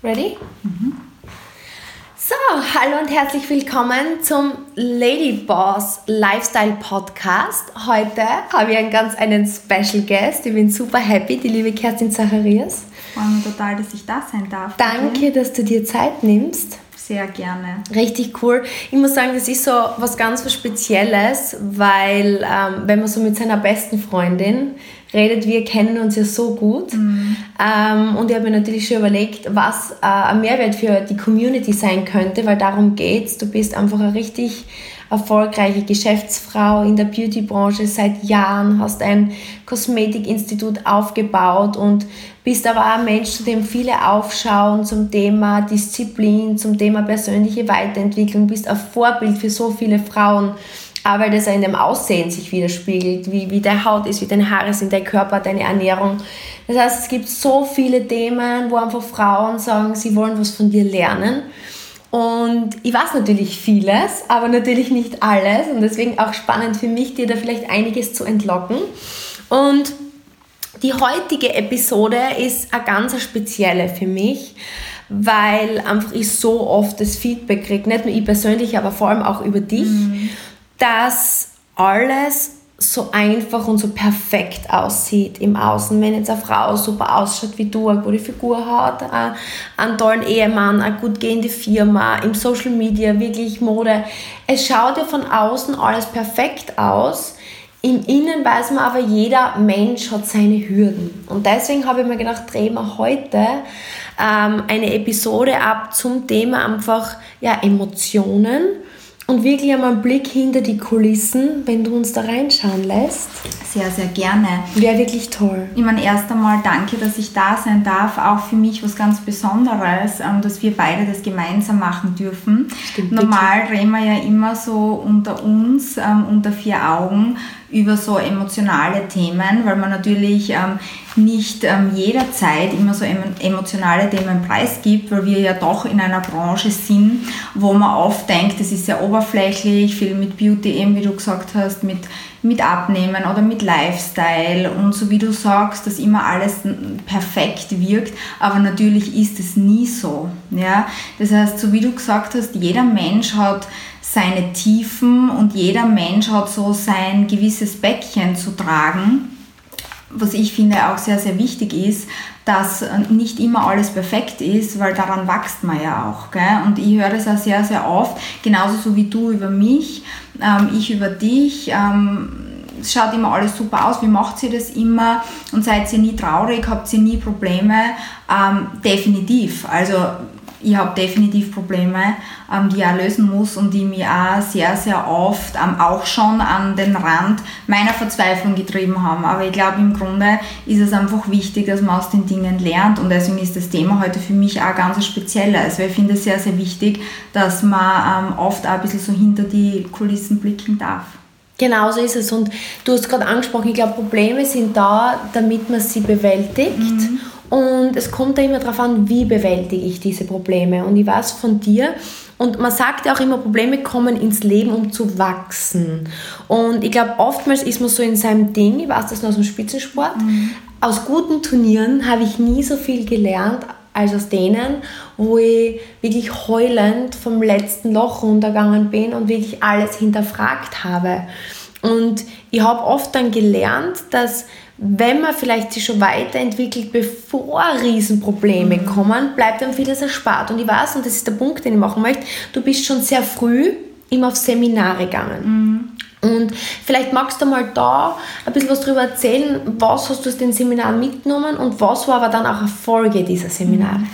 Ready? Mhm. So, hallo und herzlich willkommen zum Lady Boss Lifestyle Podcast. Heute habe ich einen ganz einen Special Guest. Ich bin super happy, die liebe Kerstin Zacharias. Ich freue mich total, dass ich da sein darf. Danke, dass du dir Zeit nimmst. Sehr gerne. Richtig cool. Ich muss sagen, das ist so was ganz was Spezielles, weil ähm, wenn man so mit seiner besten Freundin redet, wir kennen uns ja so gut. Mhm. Ähm, und ich habe mir natürlich schon überlegt, was äh, ein Mehrwert für die Community sein könnte, weil darum geht's. Du bist einfach eine richtig erfolgreiche Geschäftsfrau in der Beautybranche seit Jahren, hast ein Kosmetikinstitut aufgebaut und bist aber auch ein Mensch, zu dem viele aufschauen zum Thema Disziplin, zum Thema persönliche Weiterentwicklung, bist ein Vorbild für so viele Frauen weil das in dem Aussehen sich widerspiegelt, wie, wie deine Haut ist, wie deine Haare sind, dein Körper, deine Ernährung. Das heißt, es gibt so viele Themen, wo einfach Frauen sagen, sie wollen was von dir lernen. Und ich weiß natürlich vieles, aber natürlich nicht alles. Und deswegen auch spannend für mich, dir da vielleicht einiges zu entlocken. Und die heutige Episode ist eine ganz spezielle für mich, weil einfach ich so oft das Feedback kriege, nicht nur ich persönlich, aber vor allem auch über dich. Mhm dass alles so einfach und so perfekt aussieht im Außen. Wenn jetzt eine Frau super ausschaut wie du, eine gute Figur hat, einen tollen Ehemann, eine gut gehende Firma, im Social Media, wirklich Mode. Es schaut ja von außen alles perfekt aus. Im Innen weiß man aber, jeder Mensch hat seine Hürden. Und deswegen habe ich mir gedacht, drehen wir heute ähm, eine Episode ab zum Thema einfach ja, Emotionen und wirklich einmal einen Blick hinter die Kulissen, wenn du uns da reinschauen lässt. Sehr, sehr gerne. Wäre wirklich toll. Ich meine, erst einmal danke, dass ich da sein darf. Auch für mich was ganz Besonderes, ähm, dass wir beide das gemeinsam machen dürfen. Stimmt, Normal bitte. reden wir ja immer so unter uns, ähm, unter vier Augen über so emotionale Themen, weil man natürlich ähm, nicht ähm, jederzeit immer so emotionale Themen preisgibt, weil wir ja doch in einer Branche sind, wo man oft denkt, es ist sehr oberflächlich, viel mit Beauty, eben wie du gesagt hast, mit, mit Abnehmen oder mit Lifestyle und so wie du sagst, dass immer alles perfekt wirkt, aber natürlich ist es nie so. Ja? Das heißt, so wie du gesagt hast, jeder Mensch hat seine Tiefen und jeder Mensch hat so sein gewisses Päckchen zu tragen. Was ich finde auch sehr, sehr wichtig ist, dass nicht immer alles perfekt ist, weil daran wächst man ja auch. Gell? Und ich höre das auch sehr, sehr oft, genauso so wie du über mich, ähm, ich über dich. Ähm, es schaut immer alles super aus, wie macht sie das immer und seid ihr nie traurig, habt ihr nie Probleme? Ähm, definitiv. Also ich habe definitiv Probleme, ähm, die ich auch lösen muss und die mich auch sehr, sehr oft ähm, auch schon an den Rand meiner Verzweiflung getrieben haben. Aber ich glaube, im Grunde ist es einfach wichtig, dass man aus den Dingen lernt und deswegen ist das Thema heute für mich auch ganz spezielles, weil ich finde es sehr, sehr wichtig, dass man ähm, oft auch ein bisschen so hinter die Kulissen blicken darf. Genau so ist es. Und du hast gerade angesprochen, ich glaube, Probleme sind da, damit man sie bewältigt. Mhm. Und es kommt da immer darauf an, wie bewältige ich diese Probleme. Und ich weiß von dir, und man sagt ja auch immer, Probleme kommen ins Leben, um zu wachsen. Und ich glaube, oftmals ist man so in seinem Ding, ich weiß das nur aus dem Spitzensport, mhm. aus guten Turnieren habe ich nie so viel gelernt, als aus denen, wo ich wirklich heulend vom letzten Loch runtergegangen bin und wirklich alles hinterfragt habe. Und ich habe oft dann gelernt, dass wenn man vielleicht sich schon weiterentwickelt, bevor Riesenprobleme mhm. kommen, bleibt dann vieles erspart. Und ich weiß, und das ist der Punkt, den ich machen möchte, du bist schon sehr früh immer auf Seminare gegangen. Mhm. Und vielleicht magst du mal da ein bisschen was darüber erzählen, was hast du aus den Seminaren mitgenommen und was war aber dann auch Erfolge dieser Seminare? Mhm.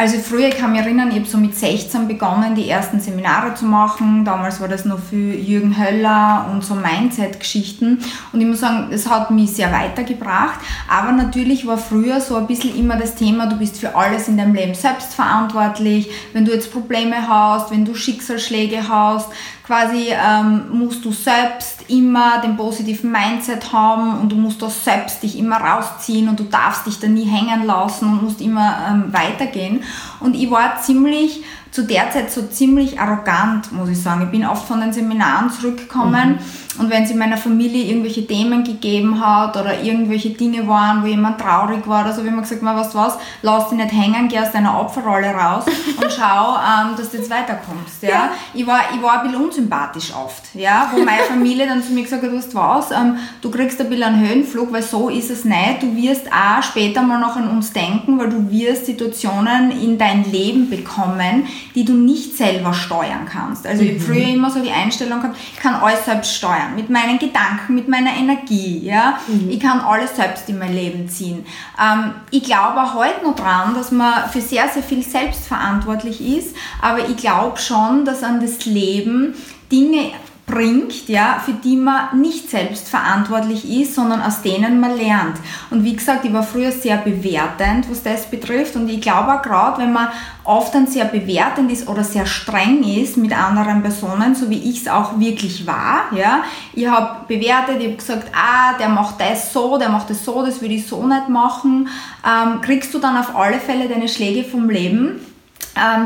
Also früher, ich kann mich erinnern, ich habe so mit 16 begonnen, die ersten Seminare zu machen. Damals war das noch für Jürgen Höller und so Mindset-Geschichten. Und ich muss sagen, es hat mich sehr weitergebracht. Aber natürlich war früher so ein bisschen immer das Thema, du bist für alles in deinem Leben selbst verantwortlich. Wenn du jetzt Probleme hast, wenn du Schicksalsschläge hast, quasi ähm, musst du selbst immer den positiven Mindset haben und du musst das selbst dich immer rausziehen und du darfst dich da nie hängen lassen und musst immer ähm, weitergehen. Und ich war ziemlich zu der Zeit so ziemlich arrogant, muss ich sagen. Ich bin oft von den Seminaren zurückgekommen, Und wenn es in meiner Familie irgendwelche Themen gegeben hat oder irgendwelche Dinge waren, wo jemand traurig war oder so, wie man gesagt, mal was was, lass dich nicht hängen, geh aus deiner Opferrolle raus und schau, ähm, dass du jetzt weiterkommst. Ja? ja? Ich, war, ich war ein bisschen unsympathisch oft, ja? wo meine Familie dann zu mir gesagt hat, weißt was, ähm, du kriegst ein bisschen einen Höhenflug, weil so ist es nicht. Du wirst auch später mal noch an uns denken, weil du wirst Situationen in dein Leben bekommen, die du nicht selber steuern kannst. Also mhm. ich früher immer so die Einstellung gehabt, ich kann alles selbst steuern, mit meinen Gedanken, mit meiner Energie. Ja? Mhm. Ich kann alles selbst in mein Leben ziehen. Ähm, ich glaube auch heute noch dran, dass man für sehr, sehr viel selbst verantwortlich ist, aber ich glaube schon, dass an das Leben Dinge bringt, ja, für die man nicht selbst verantwortlich ist, sondern aus denen man lernt. Und wie gesagt, ich war früher sehr bewertend, was das betrifft. Und ich glaube auch gerade, wenn man oft dann sehr bewertend ist oder sehr streng ist mit anderen Personen, so wie ich es auch wirklich war, ja, ich habe bewertet, ich habe gesagt, ah, der macht das so, der macht das so, das würde ich so nicht machen, ähm, kriegst du dann auf alle Fälle deine Schläge vom Leben,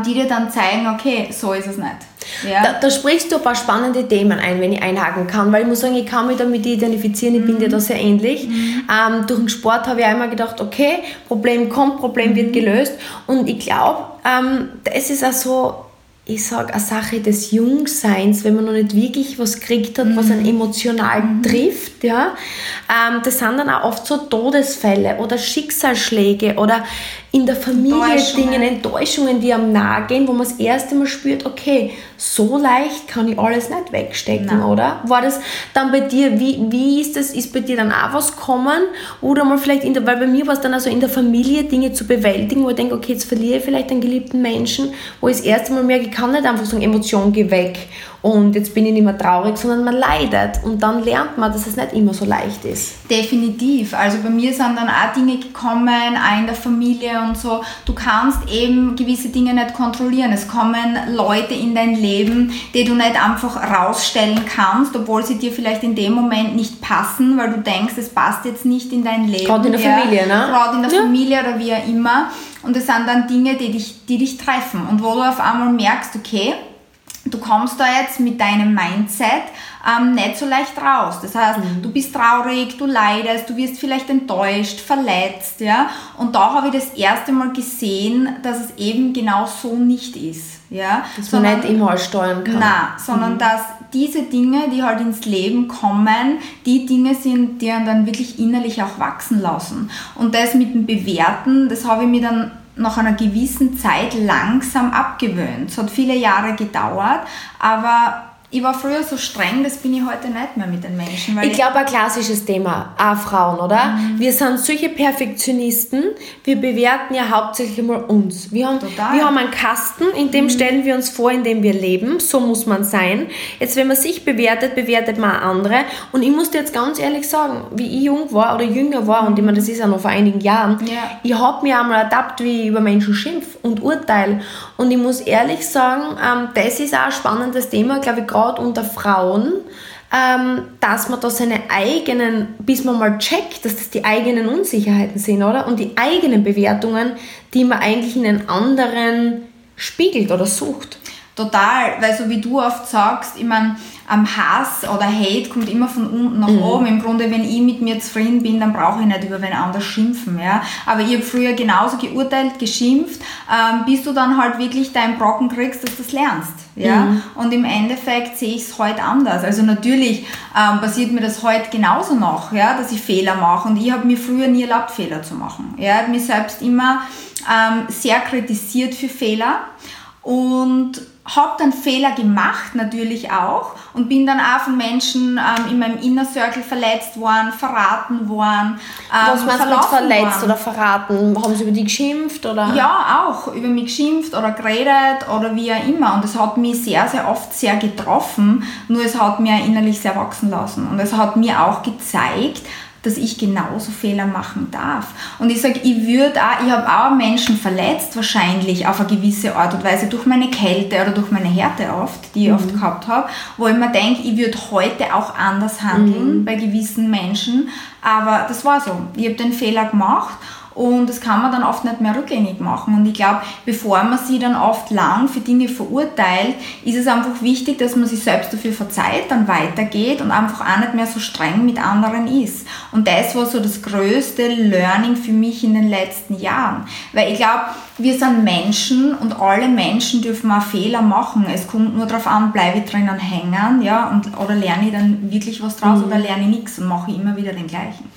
die dir dann zeigen, okay, so ist es nicht. Ja. Da, da, sprichst du ein paar spannende Themen ein, wenn ich einhaken kann, weil ich muss sagen, ich kann mich damit identifizieren, ich mhm. bin dir da sehr ähnlich. Mhm. Ähm, durch den Sport habe ich einmal gedacht, okay, Problem kommt, Problem mhm. wird gelöst und ich glaube, ähm, das ist auch so ich sage, eine Sache des Jungseins, wenn man noch nicht wirklich was gekriegt hat, mhm. was einen emotional mhm. trifft, ja, ähm, das sind dann auch oft so Todesfälle oder Schicksalsschläge oder in der Familie Dinge, Enttäuschungen, die am nahe gehen, wo man das erste Mal spürt, okay, so leicht kann ich alles nicht wegstecken, Nein. oder? War das dann bei dir, wie, wie ist das, ist bei dir dann auch was kommen? Oder mal vielleicht in der, weil bei mir war es dann also in der Familie Dinge zu bewältigen, wo ich denke, okay, jetzt verliere ich vielleicht einen geliebten Menschen, wo ich das erste Mal merke, ich kann nicht einfach sagen, Emotion, geh weg und jetzt bin ich nicht mehr traurig, sondern man leidet und dann lernt man, dass es nicht immer so leicht ist. Definitiv. Also bei mir sind dann auch Dinge gekommen, auch in der Familie und so. Du kannst eben gewisse Dinge nicht kontrollieren. Es kommen Leute in dein Leben, die du nicht einfach rausstellen kannst, obwohl sie dir vielleicht in dem Moment nicht passen, weil du denkst, es passt jetzt nicht in dein Leben. Gerade in der ja, Familie, ne? Gerade in der ja. Familie oder wie auch immer. Und es sind dann Dinge, die dich, die dich treffen. Und wo du auf einmal merkst, okay, du kommst da jetzt mit deinem Mindset ähm, nicht so leicht raus. Das heißt, mhm. du bist traurig, du leidest, du wirst vielleicht enttäuscht, verletzt, ja. Und da habe ich das erste Mal gesehen, dass es eben genau so nicht ist, ja. Dass man sondern, nicht immer steuern kann. Nein, sondern mhm. dass diese Dinge, die halt ins Leben kommen, die Dinge sind, die dann wirklich innerlich auch wachsen lassen. Und das mit dem Bewerten, das habe ich mir dann nach einer gewissen Zeit langsam abgewöhnt. Es hat viele Jahre gedauert, aber ich war früher so streng, das bin ich heute nicht mehr mit den Menschen. ich, glaube, ein klassisches Thema, auch Frauen, oder? Mhm. Wir sind solche Perfektionisten, wir bewerten ja hauptsächlich mal uns. Wir haben, wir haben einen Kasten, in dem mhm. stellen wir uns vor, in dem wir leben, so muss man sein. Jetzt, wenn man sich bewertet, bewertet man andere. Und ich muss dir jetzt ganz ehrlich sagen, wie ich jung war oder jünger war, und ich meine, das ist ja noch vor einigen Jahren, ja. ich habe mir einmal ertappt, wie ich über Menschen schimpf und urteile. Und ich muss ehrlich sagen, ähm, das ist auch ein spannendes Thema, glaube ich, gerade unter Frauen, ähm, dass man da seine eigenen, bis man mal checkt, dass das die eigenen Unsicherheiten sind, oder? Und die eigenen Bewertungen, die man eigentlich in den anderen spiegelt oder sucht. Total, weil so wie du oft sagst, ich meine, ähm, Hass oder Hate kommt immer von unten nach mhm. oben. Im Grunde, wenn ich mit mir zufrieden bin, dann brauche ich nicht über wen anders schimpfen. Ja? Aber ich habe früher genauso geurteilt, geschimpft, ähm, bis du dann halt wirklich deinen Brocken kriegst, dass du das lernst. Ja? Mhm. Und im Endeffekt sehe ich es heute anders. Also natürlich ähm, passiert mir das heute genauso noch, ja? dass ich Fehler mache. Und ich habe mir früher nie erlaubt, Fehler zu machen. Ich habe mich selbst immer ähm, sehr kritisiert für Fehler. Und habe dann Fehler gemacht, natürlich auch, und bin dann auch von Menschen ähm, in meinem Inner Circle verletzt worden, verraten worden. Ähm, Was meinst du verletzt worden. oder verraten? Haben sie über die geschimpft? Oder? Ja, auch über mich geschimpft oder geredet oder wie auch immer. Und das hat mich sehr, sehr oft sehr getroffen, nur es hat mir innerlich sehr wachsen lassen. Und es hat mir auch gezeigt, dass ich genauso Fehler machen darf. Und ich sage, ich würde auch, ich habe auch Menschen verletzt, wahrscheinlich auf eine gewisse Art und Weise, durch meine Kälte oder durch meine Härte oft, die ich mhm. oft gehabt habe, wo ich mir denke, ich würde heute auch anders handeln mhm. bei gewissen Menschen. Aber das war so. Ich habe den Fehler gemacht und das kann man dann oft nicht mehr rückgängig machen. Und ich glaube, bevor man sie dann oft lang für Dinge verurteilt, ist es einfach wichtig, dass man sich selbst dafür verzeiht, dann weitergeht und einfach auch nicht mehr so streng mit anderen ist. Und das war so das größte Learning für mich in den letzten Jahren. Weil ich glaube, wir sind Menschen und alle Menschen dürfen auch Fehler machen. Es kommt nur darauf an, bleibe ich drinnen hängen, ja, und, oder lerne ich dann wirklich was draus mhm. oder lerne ich nichts und mache immer wieder den gleichen.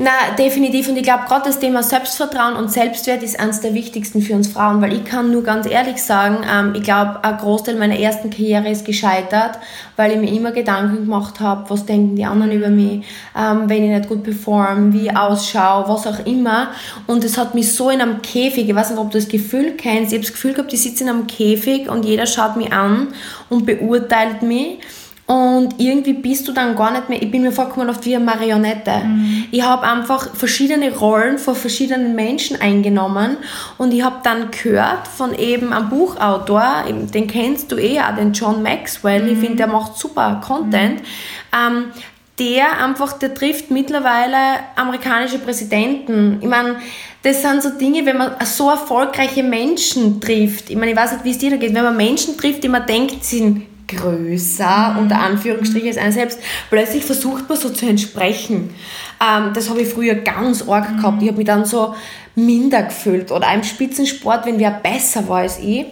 Na, definitiv. Und ich glaube, gerade das Thema Selbstvertrauen und Selbstwert ist eines der wichtigsten für uns Frauen, weil ich kann nur ganz ehrlich sagen, ähm, ich glaube, ein Großteil meiner ersten Karriere ist gescheitert, weil ich mir immer Gedanken gemacht habe, was denken die anderen über mich, ähm, wenn ich nicht gut performe, wie ich ausschaue, was auch immer. Und es hat mich so in einem Käfig, ich weiß nicht, ob du das Gefühl kennst, ich habe das Gefühl gehabt, ich sitze in einem Käfig und jeder schaut mich an und beurteilt mich. Und irgendwie bist du dann gar nicht mehr, ich bin mir vorgekommen oft wie eine Marionette. Mhm. Ich habe einfach verschiedene Rollen von verschiedenen Menschen eingenommen und ich habe dann gehört von eben einem Buchautor, den kennst du eh auch, den John Maxwell, mhm. ich finde, der macht super Content, mhm. ähm, der einfach, der trifft mittlerweile amerikanische Präsidenten. Ich meine, das sind so Dinge, wenn man so erfolgreiche Menschen trifft. Ich meine, ich weiß nicht, wie es dir da geht, wenn man Menschen trifft, die man denkt, sie sind größer, unter Anführungsstrichen, als einer selbst. Plötzlich versucht man so zu entsprechen. Ähm, das habe ich früher ganz arg mhm. gehabt. Ich habe mich dann so minder gefühlt. Oder im Spitzensport, wenn wer besser war als ich,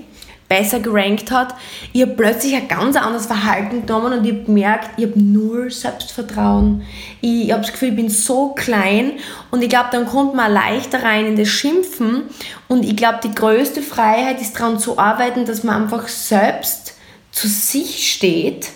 besser gerankt hat, ich habe plötzlich ein ganz anderes Verhalten genommen und ich habe gemerkt, ich habe null Selbstvertrauen. Ich, ich habe das Gefühl, ich bin so klein und ich glaube, dann kommt man leichter rein in das Schimpfen und ich glaube, die größte Freiheit ist daran zu arbeiten, dass man einfach selbst zu sich steht?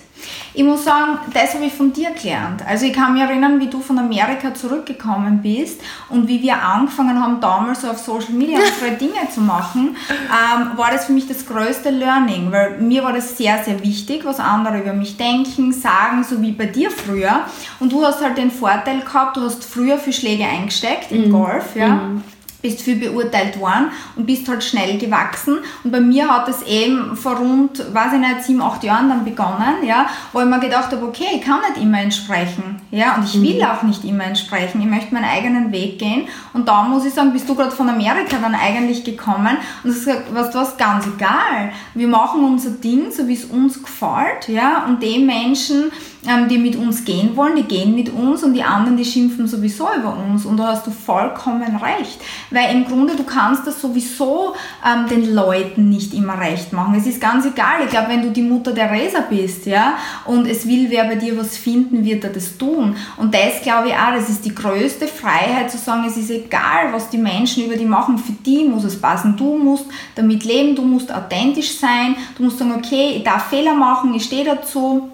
Ich muss sagen, das habe ich von dir gelernt. Also ich kann mich erinnern, wie du von Amerika zurückgekommen bist und wie wir angefangen haben, damals auf Social Media unsere Dinge zu machen, ähm, war das für mich das größte Learning, weil mir war das sehr, sehr wichtig, was andere über mich denken, sagen, so wie bei dir früher. Und du hast halt den Vorteil gehabt, du hast früher für Schläge eingesteckt im mhm. Golf, ja. Mhm bist viel beurteilt worden und bist halt schnell gewachsen. Und bei mir hat es eben vor rund, weiß ich nicht, sieben, acht Jahren dann begonnen, ja, wo ich mir gedacht habe, okay, ich kann nicht immer entsprechen, ja, und ich will mhm. auch nicht immer entsprechen. Ich möchte meinen eigenen Weg gehen. Und da muss ich sagen, bist du gerade von Amerika dann eigentlich gekommen und hast gesagt, was, was, ganz egal. Wir machen unser Ding, so wie es uns gefällt, ja, und die Menschen, die mit uns gehen wollen, die gehen mit uns und die anderen, die schimpfen sowieso über uns. Und da hast du vollkommen recht. Weil im Grunde, du kannst das sowieso ähm, den Leuten nicht immer recht machen. Es ist ganz egal. Ich glaube, wenn du die Mutter der Theresa bist, ja, und es will wer bei dir was finden, wird er das tun. Und das glaube ich auch, das ist die größte Freiheit zu sagen, es ist egal, was die Menschen über die machen, für die muss es passen. Du musst damit leben, du musst authentisch sein, du musst sagen, okay, ich darf Fehler machen, ich stehe dazu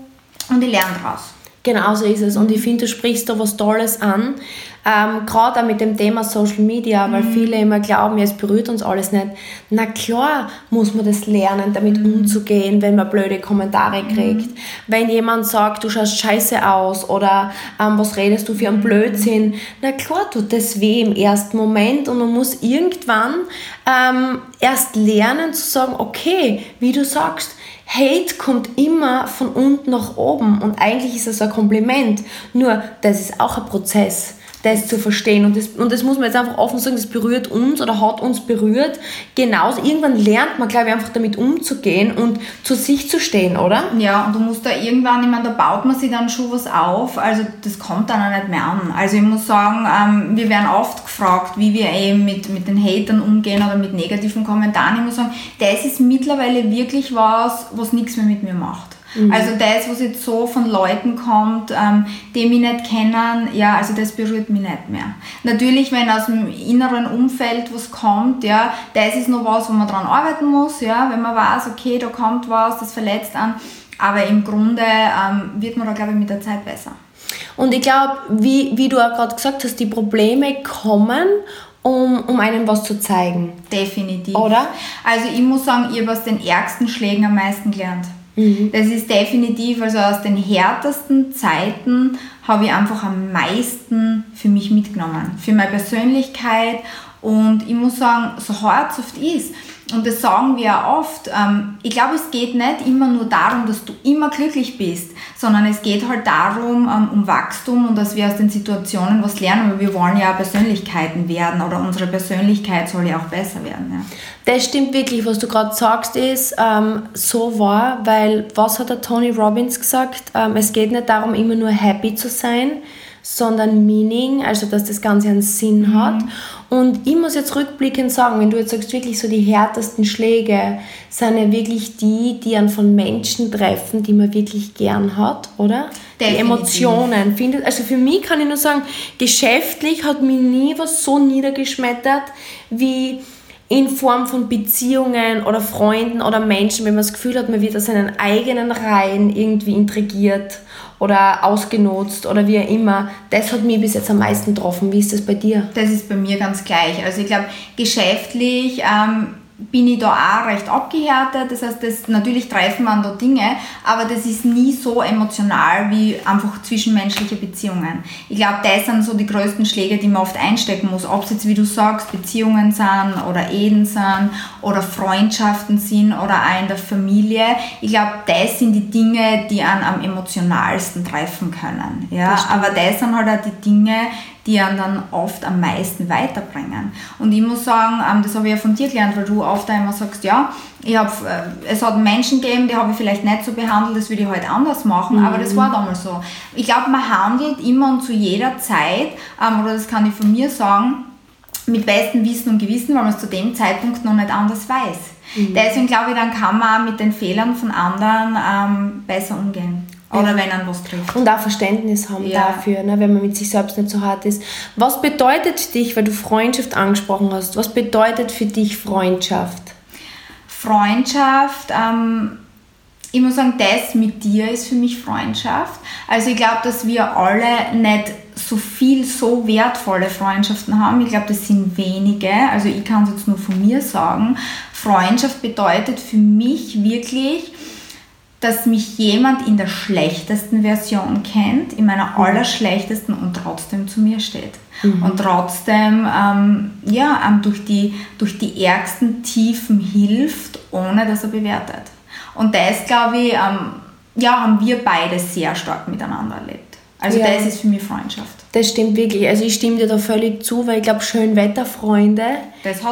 und ich lerne daraus. Genau so ist es. Und ich finde, du sprichst da was Tolles an. Ähm, Gerade auch mit dem Thema Social Media, weil mhm. viele immer glauben, ja, es berührt uns alles nicht. Na klar muss man das lernen, damit mhm. umzugehen, wenn man blöde Kommentare mhm. kriegt. Mhm. Wenn jemand sagt, du schaust scheiße aus oder ähm, was redest du für einen mhm. Blödsinn, na klar tut das weh im ersten Moment und man muss irgendwann ähm, erst lernen zu sagen, okay, wie du sagst, Hate kommt immer von unten nach oben und eigentlich ist es ein Kompliment. Nur, das ist auch ein Prozess das zu verstehen. Und das, und das muss man jetzt einfach offen sagen, das berührt uns oder hat uns berührt. Genauso, irgendwann lernt man, glaube ich, einfach damit umzugehen und zu sich zu stehen, oder? Ja, und du musst da irgendwann, ich meine, da baut man sich dann schon was auf, also das kommt dann auch nicht mehr an. Also ich muss sagen, ähm, wir werden oft gefragt, wie wir eben mit, mit den Hatern umgehen oder mit negativen Kommentaren. Ich muss sagen, das ist mittlerweile wirklich was, was nichts mehr mit mir macht. Mhm. Also das, was jetzt so von Leuten kommt, ähm, die mich nicht kennen, ja, also das berührt mich nicht mehr. Natürlich, wenn aus dem inneren Umfeld was kommt, ja, das ist noch was, wo man dran arbeiten muss, ja, wenn man weiß, okay, da kommt was, das verletzt an. Aber im Grunde ähm, wird man da, glaube ich, mit der Zeit besser. Und ich glaube, wie, wie du auch gerade gesagt hast, die Probleme kommen um, um einem was zu zeigen. Definitiv. Oder? Also ich muss sagen, ich habe aus den ärgsten Schlägen am meisten gelernt. Mhm. Das ist definitiv, also aus den härtesten Zeiten habe ich einfach am meisten für mich mitgenommen. Für meine Persönlichkeit und ich muss sagen, so hart es oft ist, und das sagen wir ja oft, ähm, ich glaube, es geht nicht immer nur darum, dass du immer glücklich bist, sondern es geht halt darum, ähm, um Wachstum und dass wir aus den Situationen was lernen, weil wir wollen ja Persönlichkeiten werden oder unsere Persönlichkeit soll ja auch besser werden. Ja. Das stimmt wirklich, was du gerade sagst, ist ähm, so wahr, weil was hat der Tony Robbins gesagt? Ähm, es geht nicht darum, immer nur happy zu sein, sondern Meaning, also dass das Ganze einen Sinn mhm. hat. Und ich muss jetzt rückblickend sagen, wenn du jetzt sagst, wirklich so die härtesten Schläge sind ja wirklich die, die einen von Menschen treffen, die man wirklich gern hat, oder? Definitiv. Die Emotionen. Findet, also für mich kann ich nur sagen, geschäftlich hat mich nie was so niedergeschmettert wie in Form von Beziehungen oder Freunden oder Menschen, wenn man das Gefühl hat, man wird aus seinen eigenen Reihen irgendwie intrigiert oder ausgenutzt oder wie auch immer. Das hat mich bis jetzt am meisten getroffen. Wie ist das bei dir? Das ist bei mir ganz gleich. Also ich glaube, geschäftlich ähm, bin ich da auch recht abgehärtet. Das heißt, das, natürlich treffen man da Dinge, aber das ist nie so emotional wie einfach zwischenmenschliche Beziehungen. Ich glaube, das sind so die größten Schläge, die man oft einstecken muss. Ob es jetzt, wie du sagst, Beziehungen sind oder Ehen sind oder Freundschaften sind oder auch in der Familie. Ich glaube, das sind die Dinge, die einen am emotionalsten treffen können. Ja? Aber das sind halt auch die Dinge, die einen dann oft am meisten weiterbringen. Und ich muss sagen, ähm, das habe ich ja von dir gelernt, weil du oft einmal sagst, ja, ich hab, äh, es hat Menschen gegeben, die habe ich vielleicht nicht so behandelt, das würde ich heute anders machen, mhm. aber das war damals so. Ich glaube, man handelt immer und zu jeder Zeit, ähm, oder das kann ich von mir sagen, mit bestem Wissen und Gewissen, weil man es zu dem Zeitpunkt noch nicht anders weiß. Mhm. Deswegen glaube ich, dann kann man mit den Fehlern von anderen ähm, besser umgehen. Oder wenn man was trifft. Und auch Verständnis haben ja. dafür, ne, wenn man mit sich selbst nicht so hart ist. Was bedeutet dich, weil du Freundschaft angesprochen hast, was bedeutet für dich Freundschaft? Freundschaft, ähm, ich muss sagen, das mit dir ist für mich Freundschaft. Also ich glaube, dass wir alle nicht so viel, so wertvolle Freundschaften haben. Ich glaube, das sind wenige. Also ich kann es jetzt nur von mir sagen. Freundschaft bedeutet für mich wirklich, dass mich jemand in der schlechtesten Version kennt, in meiner mhm. allerschlechtesten und trotzdem zu mir steht. Mhm. Und trotzdem ähm, ja, ähm, durch, die, durch die ärgsten Tiefen hilft, ohne dass er bewertet. Und das, glaube ich, ähm, ja, haben wir beide sehr stark miteinander erlebt. Also ja. das ist für mich Freundschaft. Das stimmt wirklich. Also ich stimme dir da völlig zu, weil ich glaube, Schönwetterfreunde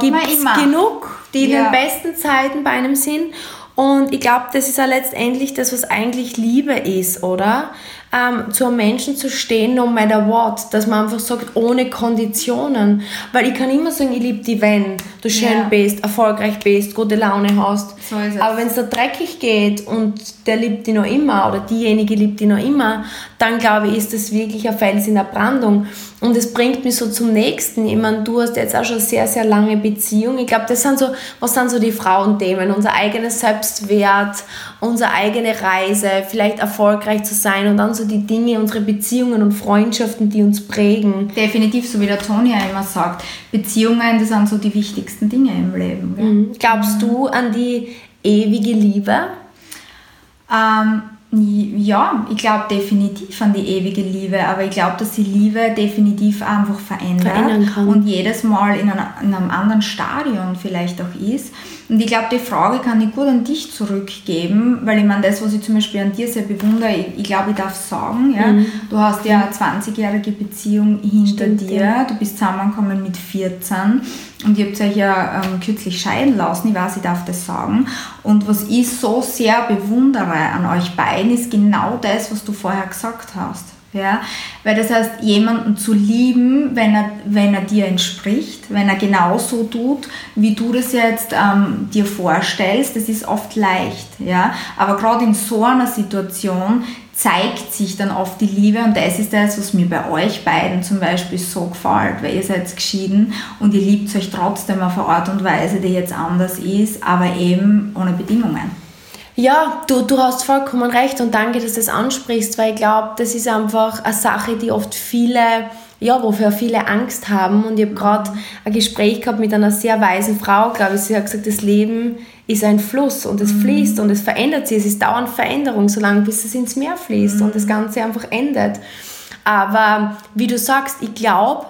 gibt es genug, die ja. in den besten Zeiten bei einem sind. Und ich glaube, das ist ja letztendlich das, was eigentlich Liebe ist, oder? Ähm, zu einem Menschen zu stehen, no matter what, dass man einfach sagt, ohne Konditionen. Weil ich kann immer sagen, ich liebe dich, wenn du schön ja. bist, erfolgreich bist, gute Laune hast. So. Aber wenn es da dreckig geht und der liebt dich noch immer oder diejenige liebt dich noch immer, dann glaube ich, ist das wirklich ein Fels in der Brandung. Und es bringt mich so zum nächsten. Ich meine, du hast jetzt auch schon sehr, sehr lange Beziehung. Ich glaube, das sind so, was sind so die Frauenthemen? Unser eigenes Selbstwert, unsere eigene Reise, vielleicht erfolgreich zu sein und dann so die Dinge, unsere Beziehungen und Freundschaften, die uns prägen. Definitiv, so wie der Toni ja immer sagt, Beziehungen, das sind so die wichtigsten Dinge im Leben. Mhm. Glaubst du an die ewige Liebe? Ähm, ja, ich glaube definitiv an die ewige Liebe, aber ich glaube, dass die Liebe definitiv einfach verändert und jedes Mal in einem anderen Stadion vielleicht auch ist. Und ich glaube, die Frage kann ich gut an dich zurückgeben, weil ich meine, das, was ich zum Beispiel an dir sehr bewundere, ich, ich glaube, ich darf sagen, ja, mhm. du hast ja eine 20-jährige Beziehung hinter Stimmt, dir, ja. du bist zusammengekommen mit 14 und ihr habt euch ja ähm, kürzlich scheiden lassen, ich weiß, ich darf das sagen. Und was ich so sehr bewundere an euch beiden, ist genau das, was du vorher gesagt hast. Ja? Weil das heißt, jemanden zu lieben, wenn er, wenn er dir entspricht, wenn er genauso tut, wie du das jetzt ähm, dir vorstellst, das ist oft leicht. Ja? Aber gerade in so einer Situation zeigt sich dann oft die Liebe und das ist das, was mir bei euch beiden zum Beispiel so gefällt, weil ihr seid geschieden und ihr liebt euch trotzdem auf eine Art und Weise, die jetzt anders ist, aber eben ohne Bedingungen. Ja, du, du hast vollkommen recht und danke, dass du das ansprichst, weil ich glaube, das ist einfach eine Sache, die oft viele, ja, wofür viele Angst haben. Und ich habe gerade ein Gespräch gehabt mit einer sehr weisen Frau, glaube ich, sie hat gesagt, das Leben ist ein Fluss und es mhm. fließt und es verändert sich, es ist dauernd Veränderung, solange bis es ins Meer fließt mhm. und das Ganze einfach endet. Aber wie du sagst, ich glaube,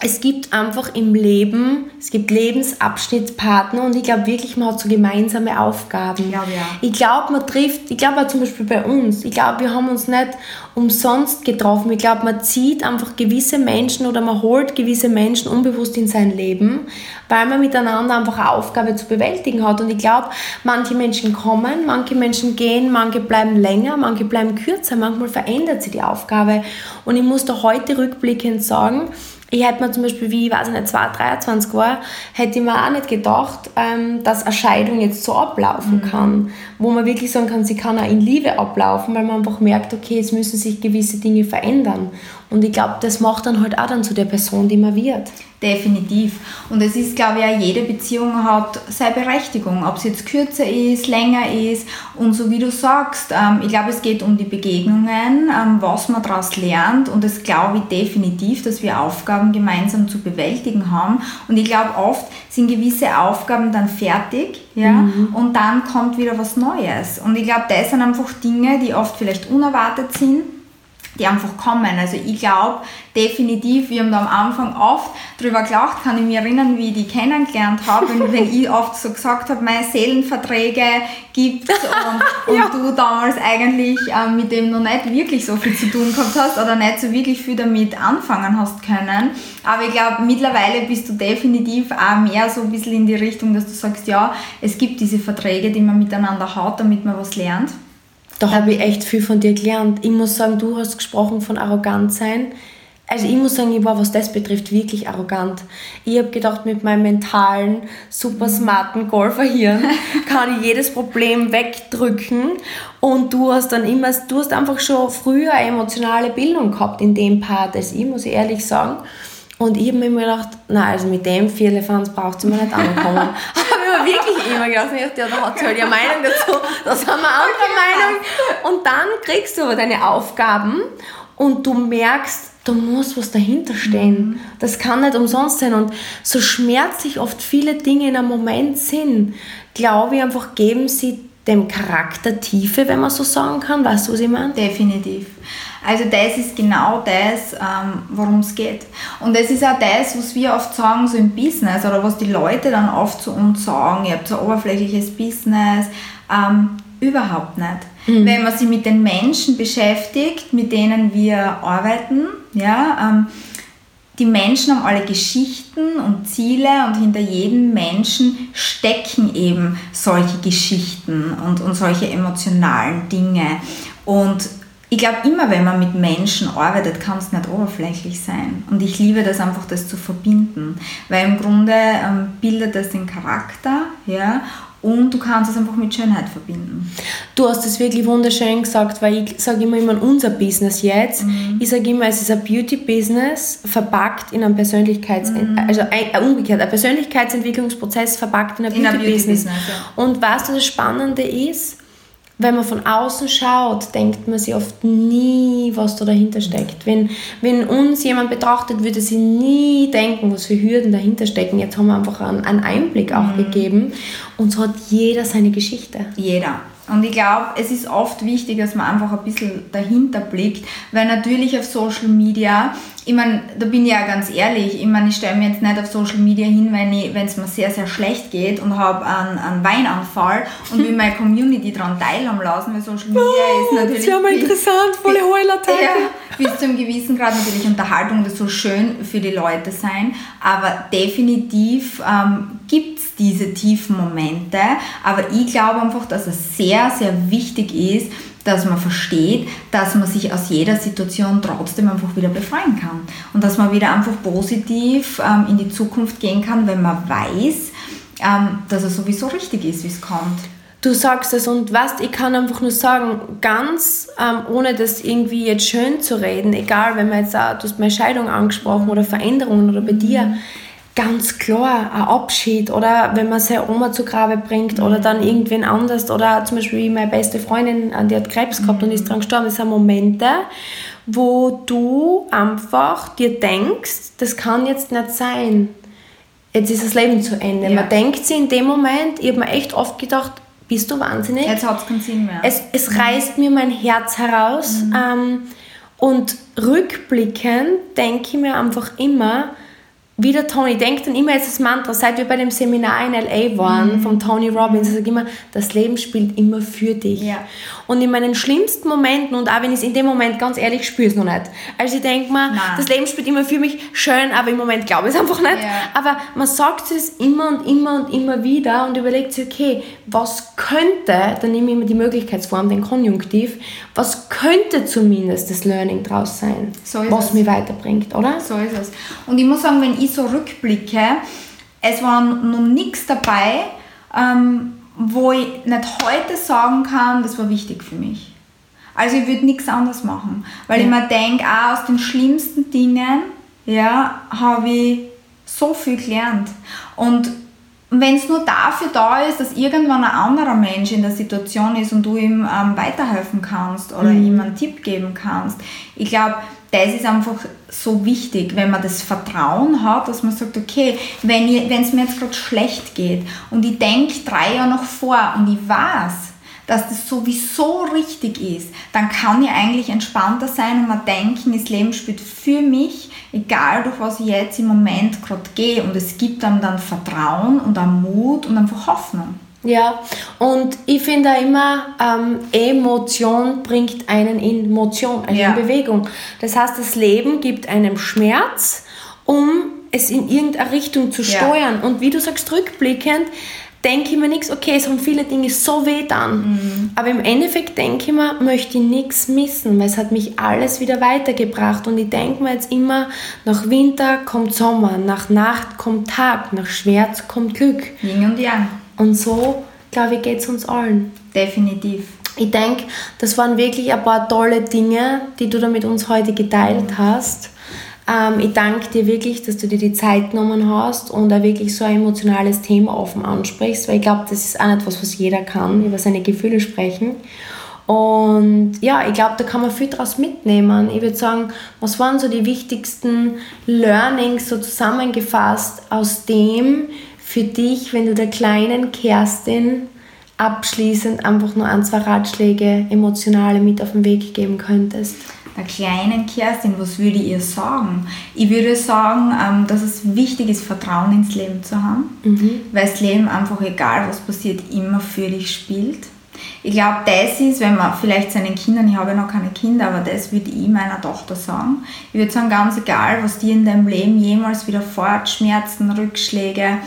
es gibt einfach im Leben, es gibt Lebensabschnittspartner und ich glaube wirklich, man hat so gemeinsame Aufgaben. Ich glaube, ja. Ich glaube, man trifft, ich glaube zum Beispiel bei uns, ich glaube, wir haben uns nicht umsonst getroffen. Ich glaube, man zieht einfach gewisse Menschen oder man holt gewisse Menschen unbewusst in sein Leben, weil man miteinander einfach eine Aufgabe zu bewältigen hat. Und ich glaube, manche Menschen kommen, manche Menschen gehen, manche bleiben länger, manche bleiben kürzer, manchmal verändert sich die Aufgabe. Und ich muss da heute rückblickend sagen, ich hätte mir zum Beispiel, wie ich weiß nicht, 2, 23 war, hätte ich mir auch nicht gedacht, ähm, dass eine Scheidung jetzt so ablaufen mhm. kann. Wo man wirklich sagen kann, sie kann auch in Liebe ablaufen, weil man einfach merkt, okay, es müssen sich gewisse Dinge verändern. Und ich glaube, das macht dann halt auch dann zu der Person, die man wird. Definitiv. Und es ist, glaube ich, auch jede Beziehung hat seine Berechtigung, ob es jetzt kürzer ist, länger ist. Und so wie du sagst, ähm, ich glaube, es geht um die Begegnungen, ähm, was man daraus lernt. Und das glaube ich definitiv, dass wir Aufgaben gemeinsam zu bewältigen haben. Und ich glaube, oft sind gewisse Aufgaben dann fertig, ja, mhm. und dann kommt wieder was Neues. Und ich glaube, das sind einfach Dinge, die oft vielleicht unerwartet sind die einfach kommen. Also ich glaube definitiv, wir haben da am Anfang oft drüber gelacht, kann ich mich erinnern, wie ich die kennengelernt habe, wenn, wenn ich oft so gesagt habe, meine Seelenverträge gibt und, ja. und du damals eigentlich äh, mit dem noch nicht wirklich so viel zu tun gehabt hast oder nicht so wirklich viel damit anfangen hast können. Aber ich glaube, mittlerweile bist du definitiv auch mehr so ein bisschen in die Richtung, dass du sagst, ja, es gibt diese Verträge, die man miteinander hat, damit man was lernt. Da habe ich echt viel von dir gelernt. Ich muss sagen, du hast gesprochen von arrogant sein. Also ich muss sagen, ich war, was das betrifft, wirklich arrogant. Ich habe gedacht, mit meinem mentalen, super smarten Golferhirn kann ich jedes Problem wegdrücken. Und du hast dann immer, du hast einfach schon früher eine emotionale Bildung gehabt in dem Part als ich, muss ich ehrlich sagen. Und ich habe mir immer gedacht, nein, also mit dem Vierlefanz braucht sie mir nicht ankommen. habe ich mir wirklich immer gedacht, ja, da hat sie halt ihre Meinung dazu, das haben wir andere Meinung. Und dann kriegst du aber deine Aufgaben und du merkst, da muss was dahinter stehen. Mhm. Das kann nicht umsonst sein. Und so schmerzlich oft viele Dinge in einem Moment sind, glaube ich einfach, geben sie dem Charakter Tiefe, wenn man so sagen kann. Weißt du, was ich meine? Definitiv. Also das ist genau das, ähm, worum es geht. Und das ist auch das, was wir oft sagen, so im Business oder was die Leute dann oft zu uns sagen, ihr habt so ein oberflächliches Business, ähm, überhaupt nicht. Mhm. Wenn man sich mit den Menschen beschäftigt, mit denen wir arbeiten, ja, ähm, die Menschen haben alle Geschichten und Ziele und hinter jedem Menschen stecken eben solche Geschichten und, und solche emotionalen Dinge. Und ich glaube, immer wenn man mit Menschen arbeitet, kann es nicht oberflächlich sein. Und ich liebe das einfach, das zu verbinden. Weil im Grunde ähm, bildet das den Charakter, ja, und du kannst es einfach mit Schönheit verbinden. Du hast es wirklich wunderschön gesagt, weil ich sage immer, immer unser Business jetzt. Mhm. Ich sage immer, es ist ein Beauty-Business verpackt in einem Persönlichkeits... Mhm. Also ein, äh, umgekehrt, ein Persönlichkeitsentwicklungsprozess verpackt in ein Beauty-Business. Beauty ja. Und was das Spannende ist? Wenn man von außen schaut, denkt man sich oft nie, was da dahinter steckt. Wenn, wenn uns jemand betrachtet, würde sie nie denken, was für Hürden dahinter stecken. Jetzt haben wir einfach einen, einen Einblick auch mhm. gegeben. Und so hat jeder seine Geschichte. Jeder. Und ich glaube, es ist oft wichtig, dass man einfach ein bisschen dahinter blickt, weil natürlich auf Social Media ich meine, da bin ich ja ganz ehrlich, ich meine, ich stelle mir jetzt nicht auf Social Media hin, wenn es mir sehr, sehr schlecht geht und habe einen, einen Weinanfall und will meine Community daran teilhaben lassen, weil Social Media oh, ist natürlich... Das ist ja mal interessant, volle Heulattacke. Ja, bis zu einem gewissen Grad natürlich Unterhaltung, das soll schön für die Leute sein, aber definitiv ähm, gibt es diese tiefen Momente, aber ich glaube einfach, dass es sehr, sehr wichtig ist, dass man versteht, dass man sich aus jeder Situation trotzdem einfach wieder befreien kann. Und dass man wieder einfach positiv ähm, in die Zukunft gehen kann, wenn man weiß, ähm, dass es sowieso richtig ist, wie es kommt. Du sagst es und weißt, ich kann einfach nur sagen, ganz ähm, ohne das irgendwie jetzt schön zu reden, egal, wenn man jetzt auch, du hast meine Scheidung angesprochen oder Veränderungen oder bei dir, mhm ganz klar ein Abschied oder wenn man seine Oma zu Grabe bringt oder dann irgendwen anders oder zum Beispiel wie meine beste Freundin, die hat Krebs gehabt und ist daran gestorben. Das sind Momente, wo du einfach dir denkst, das kann jetzt nicht sein. Jetzt ist das Leben zu Ende. Ja. Man denkt sich in dem Moment, ich habe mir echt oft gedacht, bist du wahnsinnig? Jetzt hat es keinen Sinn mehr. Es, es mhm. reißt mir mein Herz heraus. Mhm. Ähm, und rückblickend denke ich mir einfach immer, wie der Tony denkt dann immer jetzt das Mantra, seit wir bei dem Seminar in LA waren, mhm. vom Tony Robbins, er sagt immer, das Leben spielt immer für dich. Ja. Und in meinen schlimmsten Momenten, und auch wenn ich es in dem Moment ganz ehrlich spüre es noch nicht. Also ich denke mir, das Leben spielt immer für mich schön, aber im Moment glaube ich es einfach nicht. Ja. Aber man sagt es immer und immer und immer wieder und überlegt sich, okay, was könnte, dann nehme ich immer die Möglichkeitsform, den Konjunktiv, was könnte zumindest das Learning draus sein, so was es. mich weiterbringt, oder? So ist es. Und ich muss sagen, wenn ich so rückblicke, es war noch nichts dabei, ähm, wo ich nicht heute sagen kann, das war wichtig für mich. Also ich würde nichts anderes machen, weil ja. ich mir denke, auch aus den schlimmsten Dingen ja, habe ich so viel gelernt. Und wenn es nur dafür da ist, dass irgendwann ein anderer Mensch in der Situation ist und du ihm ähm, weiterhelfen kannst oder mhm. ihm einen Tipp geben kannst, ich glaube, das ist einfach so wichtig, wenn man das Vertrauen hat, dass man sagt, okay, wenn es mir jetzt gerade schlecht geht und ich denke drei Jahre noch vor und ich weiß, dass das sowieso richtig ist, dann kann ich eigentlich entspannter sein und mal denken, das Leben spielt für mich, egal durch was ich jetzt im Moment gerade gehe. Und es gibt einem dann Vertrauen und auch Mut und einfach Hoffnung. Ja, und ich finde auch immer, ähm, Emotion bringt einen in Motion, also ja. in Bewegung. Das heißt, das Leben gibt einem Schmerz, um es in irgendeine Richtung zu steuern. Ja. Und wie du sagst, rückblickend, denke ich mir nichts, okay, es haben viele Dinge so weh dann. Mhm. Aber im Endeffekt denke ich mir, möchte ich nichts missen, weil es hat mich alles wieder weitergebracht. Und ich denke mir jetzt immer, nach Winter kommt Sommer, nach Nacht kommt Tag, nach Schmerz kommt Glück. Yin und Yang. Und so, glaube ich, geht es uns allen. Definitiv. Ich denke, das waren wirklich ein paar tolle Dinge, die du da mit uns heute geteilt hast. Ähm, ich danke dir wirklich, dass du dir die Zeit genommen hast und da wirklich so ein emotionales Thema offen ansprichst, weil ich glaube, das ist auch nicht was, was jeder kann, über seine Gefühle sprechen. Und ja, ich glaube, da kann man viel daraus mitnehmen. Ich würde sagen, was waren so die wichtigsten Learnings so zusammengefasst aus dem, für dich, wenn du der kleinen Kerstin abschließend einfach nur ein, zwei Ratschläge, emotionale mit auf den Weg geben könntest? Der kleinen Kerstin, was würde ich ihr sagen? Ich würde sagen, ähm, dass es wichtig ist, Vertrauen ins Leben zu haben, mhm. weil das Leben einfach, egal was passiert, immer für dich spielt. Ich glaube, das ist, wenn man vielleicht seinen Kindern, ich habe ja noch keine Kinder, aber das würde ich meiner Tochter sagen. Ich würde sagen, ganz egal, was dir in deinem Leben jemals wieder fort, Schmerzen, Rückschläge,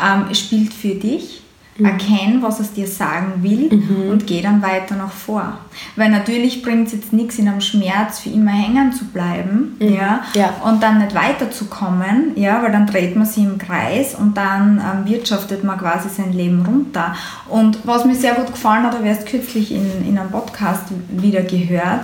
ähm, spielt für dich. Mhm. Erkenn, was es dir sagen will mhm. und geh dann weiter nach vor. Weil natürlich bringt es jetzt nichts, in einem Schmerz für immer hängen zu bleiben mhm. ja, ja, und dann nicht weiterzukommen, ja, weil dann dreht man sich im Kreis und dann ähm, wirtschaftet man quasi sein Leben runter. Und was mir sehr gut gefallen hat, habe ich erst kürzlich in, in einem Podcast wieder gehört,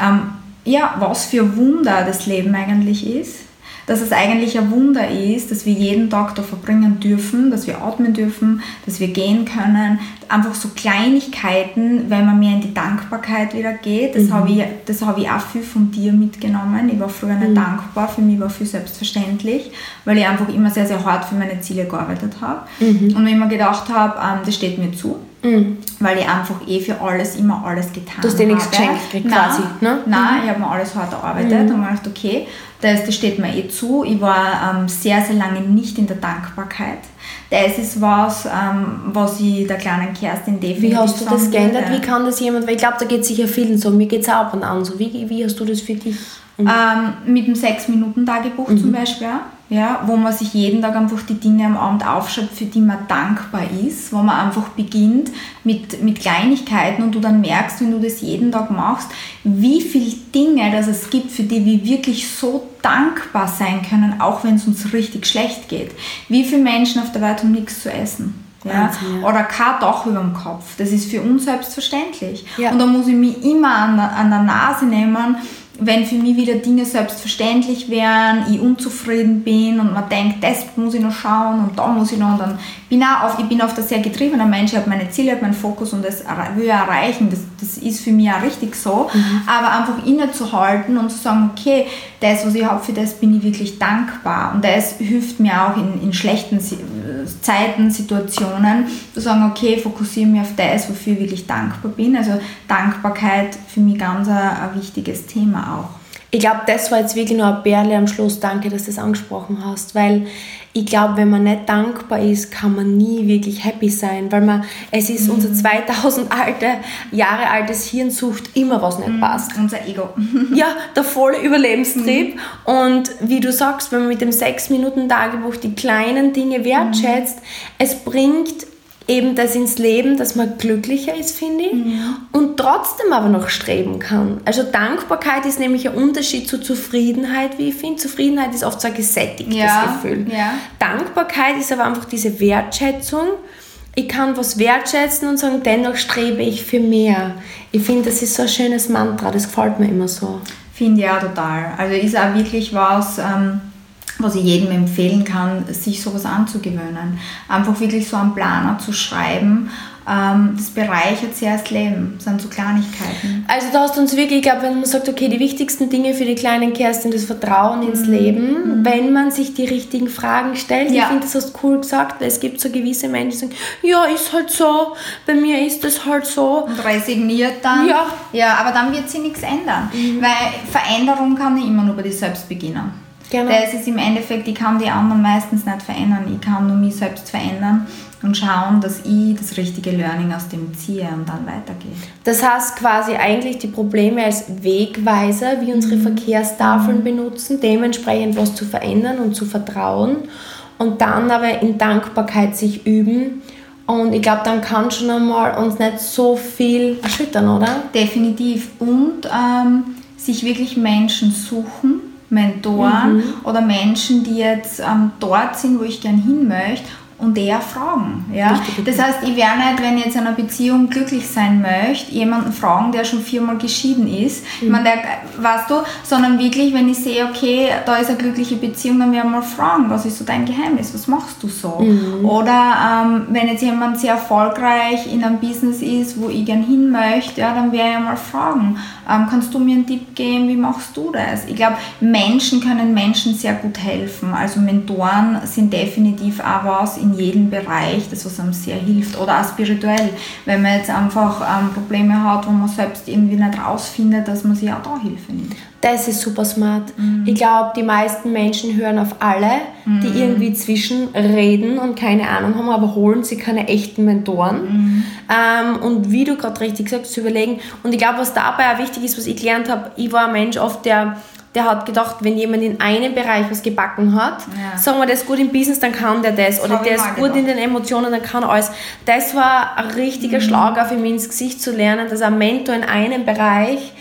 ähm, ja, was für Wunder das Leben eigentlich ist dass es eigentlich ein Wunder ist, dass wir jeden Tag da verbringen dürfen, dass wir atmen dürfen, dass wir gehen können. Einfach so Kleinigkeiten, wenn man mehr in die Dankbarkeit wieder geht. Das mhm. habe ich, das habe ich auch viel von dir mitgenommen. Ich war früher nicht mhm. dankbar, für mich war viel selbstverständlich, weil ich einfach immer sehr, sehr hart für meine Ziele gearbeitet habe. Mhm. Und wenn ich mir gedacht habe, ähm, das steht mir zu, Mhm. Weil ich einfach eh für alles immer alles getan habe. Du hast dir nichts geschenkt gekriegt quasi, ne? Nein, mhm. ich habe mir alles hart erarbeitet mhm. und mir gedacht, okay, das, das steht mir eh zu. Ich war ähm, sehr, sehr lange nicht in der Dankbarkeit. Das ist was, ähm, was ich der kleinen Kerstin definitiv Wie hast du das geändert? Wie kann das jemand, weil ich glaube, da geht es sicher vielen so, mir geht es auch ab und an so. Wie, wie hast du das für dich? Ähm, mit dem 6-Minuten-Tagebuch mhm. zum Beispiel, ja, wo man sich jeden Tag einfach die Dinge am Abend aufschreibt, für die man dankbar ist, wo man einfach beginnt mit, mit Kleinigkeiten und du dann merkst, wenn du das jeden Tag machst, wie viele Dinge das es gibt, für die wir wirklich so dankbar sein können, auch wenn es uns richtig schlecht geht. Wie viele Menschen auf der Welt haben nichts zu essen? Ja? Oder kein Dach über dem Kopf. Das ist für uns selbstverständlich. Ja. Und da muss ich mich immer an, an der Nase nehmen wenn für mich wieder Dinge selbstverständlich wären, ich unzufrieden bin und man denkt, das muss ich noch schauen und da muss ich noch und dann bin auch auf, ich bin oft ein sehr getriebener Mensch, ich habe meine Ziele, ich habe meinen Fokus und das will ich erreichen, das, das ist für mich auch richtig so, mhm. aber einfach innezuhalten und zu sagen, okay, das, was ich habe, für das bin ich wirklich dankbar und das hilft mir auch in, in schlechten Zeiten, Situationen, zu sagen, okay, fokussiere mich auf das, wofür ich wirklich dankbar bin, also Dankbarkeit für mich ganz ein, ein wichtiges Thema auch. Ich glaube, das war jetzt wirklich nur ein Bärle am Schluss. Danke, dass du das angesprochen hast, weil ich glaube, wenn man nicht dankbar ist, kann man nie wirklich happy sein, weil man, es ist mhm. unser 2000 alte, Jahre altes Hirn sucht immer, was nicht mhm. passt. Unser Ego. ja, der volle Überlebenstrieb. Mhm. Und wie du sagst, wenn man mit dem 6-Minuten-Tagebuch die kleinen Dinge wertschätzt, es bringt eben das ins Leben, dass man glücklicher ist, finde ich, mhm. und trotzdem aber noch streben kann. Also Dankbarkeit ist nämlich ein Unterschied zu Zufriedenheit, wie ich finde. Zufriedenheit ist oft so ein gesättigtes ja. Gefühl. Ja. Dankbarkeit ist aber einfach diese Wertschätzung. Ich kann was wertschätzen und sagen, dennoch strebe ich für mehr. Ich finde, das ist so ein schönes Mantra, das gefällt mir immer so. Finde ja total. Also ist auch wirklich was... Ähm was ich jedem empfehlen kann, sich sowas anzugewöhnen. Einfach wirklich so einen Planer zu schreiben. Ähm, das bereichert sehr das Leben. Das sind so Kleinigkeiten. Also da hast du uns wirklich, ich glaube, wenn man sagt, okay, die wichtigsten Dinge für die kleinen Kerstin, das Vertrauen ins mhm. Leben, mhm. wenn man sich die richtigen Fragen stellt. Ja. Ich finde, das hast du cool gesagt, weil es gibt so gewisse Menschen, die sagen, ja, ist halt so, bei mir ist das halt so. Und resigniert dann. Ja. Ja, aber dann wird sich nichts ändern. Mhm. Weil Veränderung kann nicht immer nur bei dir selbst beginnen. Genau. Das ist im Endeffekt, ich kann die anderen meistens nicht verändern. Ich kann nur mich selbst verändern und schauen, dass ich das richtige Learning aus dem ziehe und dann weitergehe. Das heißt quasi eigentlich die Probleme als Wegweiser, wie unsere mhm. Verkehrstafeln benutzen, dementsprechend was zu verändern und zu vertrauen und dann aber in Dankbarkeit sich üben. Und ich glaube, dann kann schon einmal uns nicht so viel erschüttern, oder? Definitiv. Und ähm, sich wirklich Menschen suchen, Mentoren mhm. oder Menschen, die jetzt ähm, dort sind, wo ich gern hin möchte und eher fragen. Ja? Das heißt, ich werde nicht, wenn ich jetzt in einer Beziehung glücklich sein möchte, jemanden fragen, der schon viermal geschieden ist. Mhm. Ich meine, der, weißt du, sondern wirklich, wenn ich sehe, okay, da ist eine glückliche Beziehung, dann werde ich mal fragen, was ist so dein Geheimnis, was machst du so? Mhm. Oder ähm, wenn jetzt jemand sehr erfolgreich in einem Business ist, wo ich gern hin möchte, ja, dann werde ich mal fragen, ähm, kannst du mir einen Tipp geben, wie machst du das? Ich glaube, Menschen können Menschen sehr gut helfen. Also Mentoren sind definitiv auch was in jedem Bereich, das was einem sehr hilft. Oder auch spirituell, wenn man jetzt einfach ähm, Probleme hat, wo man selbst irgendwie nicht rausfindet, dass man sich auch da Hilfe nimmt. Das ist super smart. Mhm. Ich glaube, die meisten Menschen hören auf alle, mhm. die irgendwie zwischenreden und keine Ahnung haben, aber holen sie keine echten Mentoren. Mhm. Ähm, und wie du gerade richtig gesagt hast, zu überlegen. Und ich glaube, was dabei auch wichtig ist, was ich gelernt habe, ich war ein Mensch oft, der der hat gedacht, wenn jemand in einem Bereich was gebacken hat, ja. sagen wir, der ist gut im Business, dann kann der das. Oder der ist gut gedacht. in den Emotionen, dann kann er alles. Das war ein richtiger mhm. Schlag für mich ins Gesicht zu lernen, dass ein Mentor in einem Bereich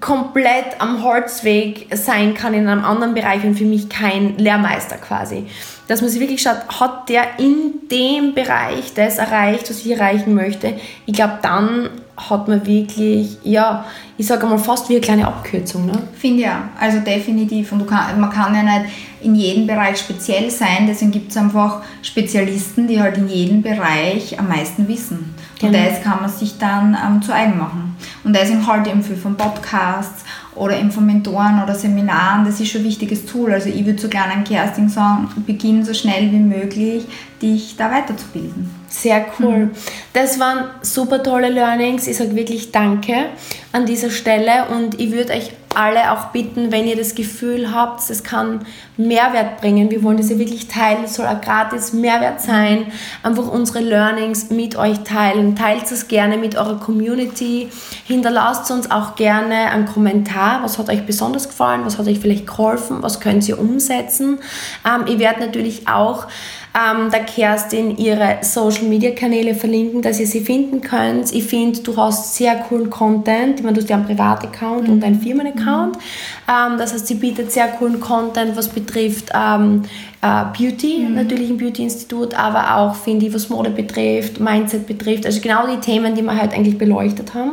komplett am Holzweg sein kann in einem anderen Bereich und für mich kein Lehrmeister quasi. Dass man sich wirklich schaut, hat der in dem Bereich das erreicht, was ich erreichen möchte. Ich glaube, dann hat man wirklich, ja, ich sage mal fast wie eine kleine Abkürzung. Ne? Finde ja, also definitiv. Und kann, man kann ja nicht in jedem Bereich speziell sein, deswegen gibt es einfach Spezialisten, die halt in jedem Bereich am meisten wissen. Und genau. das kann man sich dann ähm, zu eigen machen. Und sind halt eben viel von Podcasts oder eben von Mentoren oder Seminaren, das ist schon ein wichtiges Tool. Also ich würde so gerne an Kerstin sagen, beginn so schnell wie möglich, dich da weiterzubilden. Sehr cool. Mhm. Das waren super tolle Learnings. Ich sage wirklich Danke an dieser Stelle und ich würde euch alle auch bitten, wenn ihr das Gefühl habt, es kann Mehrwert bringen. Wir wollen das ja wirklich teilen. Es soll auch gratis Mehrwert sein. Einfach unsere Learnings mit euch teilen. Teilt es gerne mit eurer Community. Hinterlasst uns auch gerne einen Kommentar. Was hat euch besonders gefallen? Was hat euch vielleicht geholfen? Was könnt ihr umsetzen? Ähm, ich werde natürlich auch ähm, der Kerstin ihre Social Media Kanäle verlinken, dass ihr sie finden könnt. Ich finde, du hast sehr coolen Content. Ich meine, du hast ja einen Privataccount mhm. und einen Firmenaccount. Mhm. Ähm, das heißt, sie bietet sehr coolen Content, was betrifft ähm, äh, Beauty, mhm. natürlich im Beauty-Institut, aber auch, finde ich, was Mode betrifft, Mindset betrifft. Also genau die Themen, die wir halt eigentlich beleuchtet haben.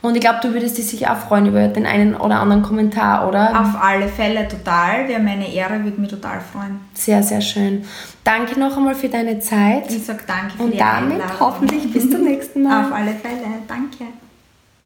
Und ich glaube, du würdest dich sicher auch freuen über den einen oder anderen Kommentar, oder? Auf alle Fälle total. Wäre meine Ehre, würde mich total freuen. Sehr, sehr schön. Danke noch einmal für deine Zeit. Ich sage danke für Und die damit Einladung. hoffentlich bis zum nächsten Mal. Auf alle Fälle. Danke.